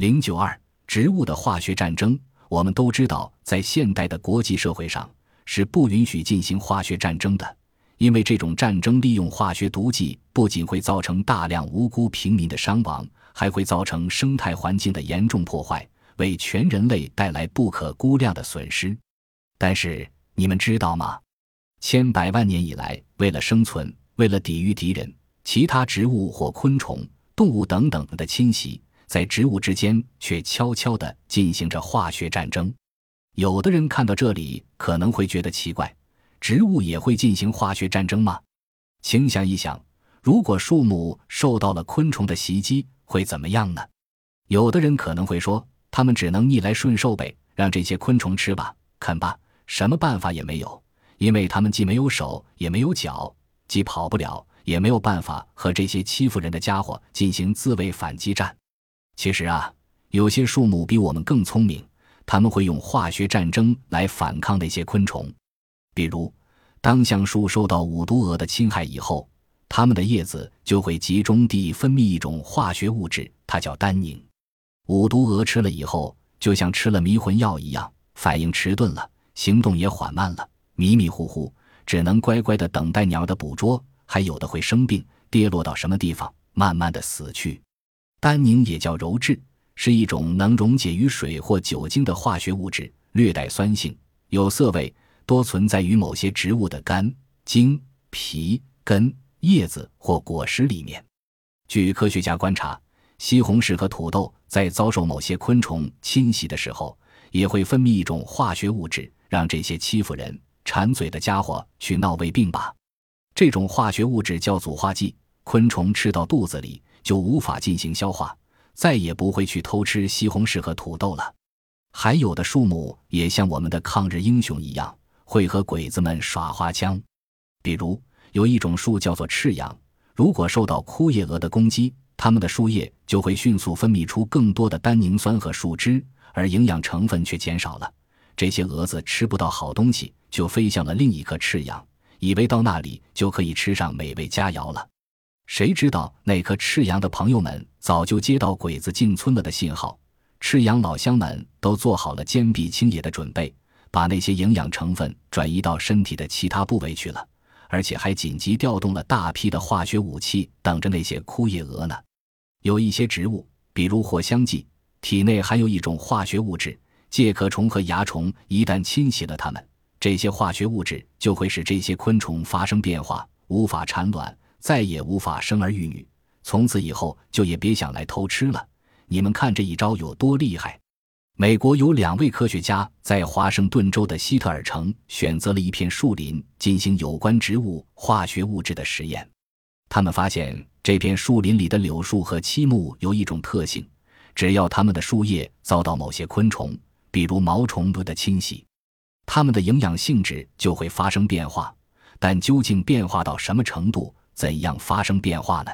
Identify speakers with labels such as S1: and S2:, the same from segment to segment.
S1: 零九二，植物的化学战争。我们都知道，在现代的国际社会上是不允许进行化学战争的，因为这种战争利用化学毒剂，不仅会造成大量无辜平民的伤亡，还会造成生态环境的严重破坏，为全人类带来不可估量的损失。但是，你们知道吗？千百万年以来，为了生存，为了抵御敌人，其他植物或昆虫、动物等等的侵袭。在植物之间却悄悄地进行着化学战争。有的人看到这里可能会觉得奇怪：植物也会进行化学战争吗？请想一想，如果树木受到了昆虫的袭击，会怎么样呢？有的人可能会说：他们只能逆来顺受呗，让这些昆虫吃吧、啃吧，什么办法也没有，因为他们既没有手也没有脚，既跑不了，也没有办法和这些欺负人的家伙进行自卫反击战。其实啊，有些树木比我们更聪明，他们会用化学战争来反抗那些昆虫。比如，当橡树受到五毒蛾的侵害以后，它们的叶子就会集中地分泌一种化学物质，它叫单宁。五毒蛾吃了以后，就像吃了迷魂药一样，反应迟钝了，行动也缓慢了，迷迷糊糊，只能乖乖地等待鸟的捕捉。还有的会生病，跌落到什么地方，慢慢地死去。单宁也叫鞣质，是一种能溶解于水或酒精的化学物质，略带酸性，有涩味，多存在于某些植物的干、茎、皮、根、叶子或果实里面。据科学家观察，西红柿和土豆在遭受某些昆虫侵袭的时候，也会分泌一种化学物质，让这些欺负人、馋嘴的家伙去闹胃病吧。这种化学物质叫阻化剂，昆虫吃到肚子里。就无法进行消化，再也不会去偷吃西红柿和土豆了。还有的树木也像我们的抗日英雄一样，会和鬼子们耍花枪。比如有一种树叫做赤杨，如果受到枯叶蛾的攻击，它们的树叶就会迅速分泌出更多的单宁酸和树脂，而营养成分却减少了。这些蛾子吃不到好东西，就飞向了另一棵赤杨，以为到那里就可以吃上美味佳肴了。谁知道那棵赤杨的朋友们早就接到鬼子进村了的信号，赤杨老乡们都做好了坚壁清野的准备，把那些营养成分转移到身体的其他部位去了，而且还紧急调动了大批的化学武器，等着那些枯叶蛾呢。有一些植物，比如藿香剂，体内含有一种化学物质介壳虫和蚜虫，一旦侵袭了它们，这些化学物质就会使这些昆虫发生变化，无法产卵。再也无法生儿育女，从此以后就也别想来偷吃了。你们看这一招有多厉害！美国有两位科学家在华盛顿州的希特尔城选择了一片树林进行有关植物化学物质的实验。他们发现这片树林里的柳树和漆木有一种特性：只要它们的树叶遭到某些昆虫，比如毛虫的侵袭，它们的营养性质就会发生变化。但究竟变化到什么程度？怎样发生变化呢？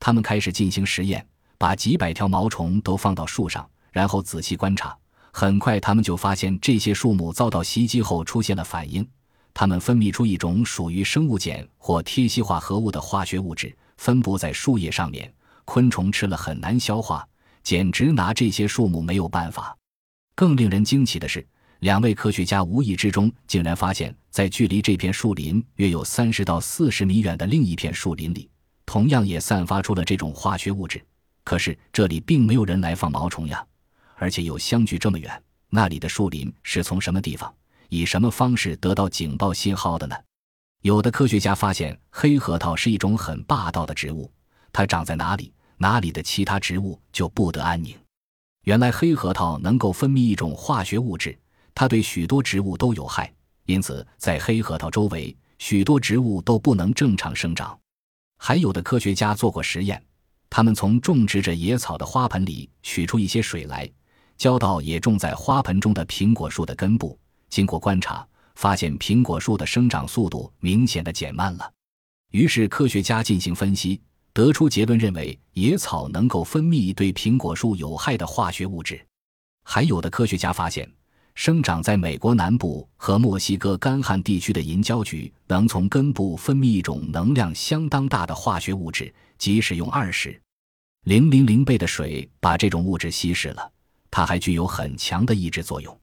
S1: 他们开始进行实验，把几百条毛虫都放到树上，然后仔细观察。很快，他们就发现这些树木遭到袭击后出现了反应。它们分泌出一种属于生物碱或贴息化合物的化学物质，分布在树叶上面。昆虫吃了很难消化，简直拿这些树木没有办法。更令人惊奇的是。两位科学家无意之中竟然发现，在距离这片树林约有三十到四十米远的另一片树林里，同样也散发出了这种化学物质。可是这里并没有人来放毛虫呀，而且又相距这么远，那里的树林是从什么地方、以什么方式得到警报信号的呢？有的科学家发现，黑核桃是一种很霸道的植物，它长在哪里，哪里的其他植物就不得安宁。原来，黑核桃能够分泌一种化学物质。它对许多植物都有害，因此在黑核桃周围，许多植物都不能正常生长。还有的科学家做过实验，他们从种植着野草的花盆里取出一些水来，浇到也种在花盆中的苹果树的根部。经过观察，发现苹果树的生长速度明显的减慢了。于是科学家进行分析，得出结论，认为野草能够分泌对苹果树有害的化学物质。还有的科学家发现。生长在美国南部和墨西哥干旱地区的银胶菊，能从根部分泌一种能量相当大的化学物质，即使用二十零零零倍的水把这种物质稀释了，它还具有很强的抑制作用。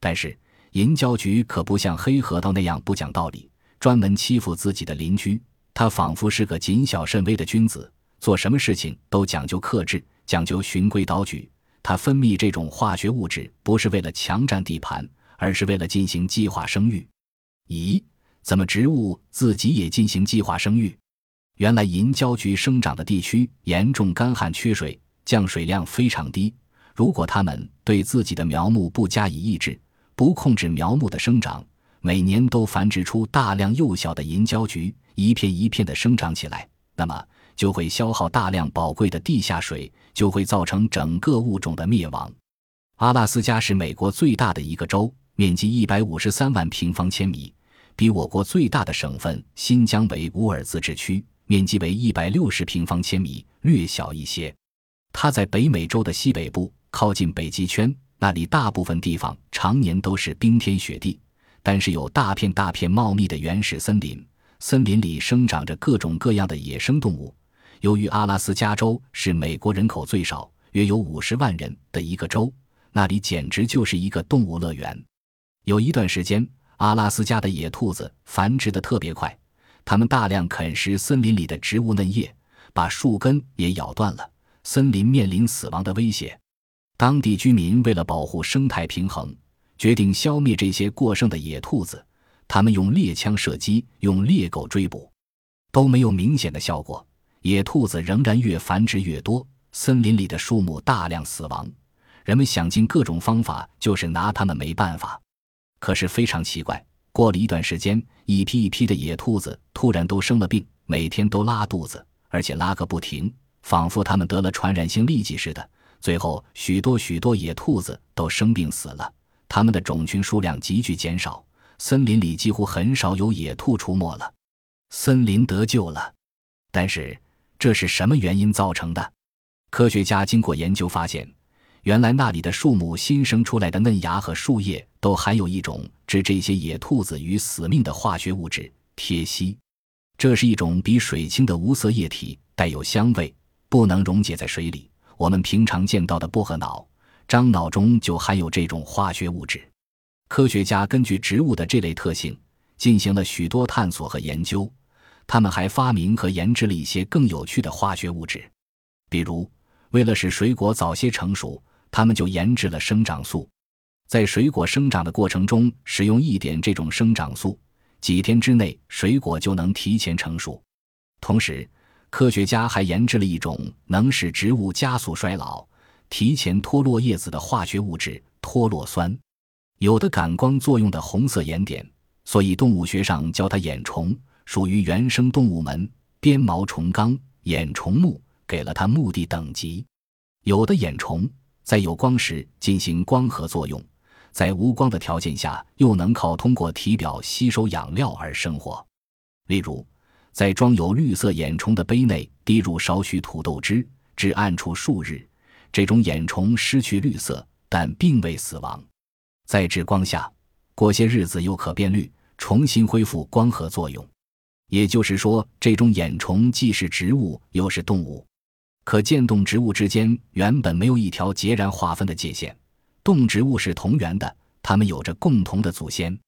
S1: 但是银胶菊可不像黑核桃那样不讲道理，专门欺负自己的邻居。它仿佛是个谨小慎微的君子，做什么事情都讲究克制，讲究循规蹈矩。它分泌这种化学物质不是为了强占地盘，而是为了进行计划生育。咦，怎么植物自己也进行计划生育？原来银胶菊生长的地区严重干旱缺水，降水量非常低。如果它们对自己的苗木不加以抑制，不控制苗木的生长，每年都繁殖出大量幼小的银胶菊。一片一片的生长起来，那么就会消耗大量宝贵的地下水，就会造成整个物种的灭亡。阿拉斯加是美国最大的一个州，面积一百五十三万平方千米，比我国最大的省份新疆维吾尔自治区面积为一百六十平方千米略小一些。它在北美洲的西北部，靠近北极圈，那里大部分地方常年都是冰天雪地，但是有大片大片茂密的原始森林。森林里生长着各种各样的野生动物。由于阿拉斯加州是美国人口最少，约有五十万人的一个州，那里简直就是一个动物乐园。有一段时间，阿拉斯加的野兔子繁殖的特别快，它们大量啃食森林里的植物嫩叶，把树根也咬断了，森林面临死亡的威胁。当地居民为了保护生态平衡，决定消灭这些过剩的野兔子。他们用猎枪射击，用猎狗追捕，都没有明显的效果。野兔子仍然越繁殖越多，森林里的树木大量死亡。人们想尽各种方法，就是拿它们没办法。可是非常奇怪，过了一段时间，一批一批的野兔子突然都生了病，每天都拉肚子，而且拉个不停，仿佛它们得了传染性痢疾似的。最后，许多许多野兔子都生病死了，它们的种群数量急剧减少。森林里几乎很少有野兔出没了，森林得救了。但是这是什么原因造成的？科学家经过研究发现，原来那里的树木新生出来的嫩芽和树叶都含有一种致这些野兔子于死命的化学物质——铁烯。这是一种比水清的无色液体，带有香味，不能溶解在水里。我们平常见到的薄荷脑、樟脑中就含有这种化学物质。科学家根据植物的这类特性进行了许多探索和研究，他们还发明和研制了一些更有趣的化学物质。比如，为了使水果早些成熟，他们就研制了生长素。在水果生长的过程中，使用一点这种生长素，几天之内水果就能提前成熟。同时，科学家还研制了一种能使植物加速衰老、提前脱落叶子的化学物质——脱落酸。有的感光作用的红色眼点，所以动物学上叫它眼虫，属于原生动物门鞭毛虫纲眼虫目，给了它目的等级。有的眼虫在有光时进行光合作用，在无光的条件下又能靠通过体表吸收养料而生活。例如，在装有绿色眼虫的杯内滴入少许土豆汁，至暗处数日，这种眼虫失去绿色，但并未死亡。在至光下，过些日子又可变绿，重新恢复光合作用。也就是说，这种眼虫既是植物又是动物。可见，动植物之间原本没有一条截然划分的界限，动植物是同源的，它们有着共同的祖先。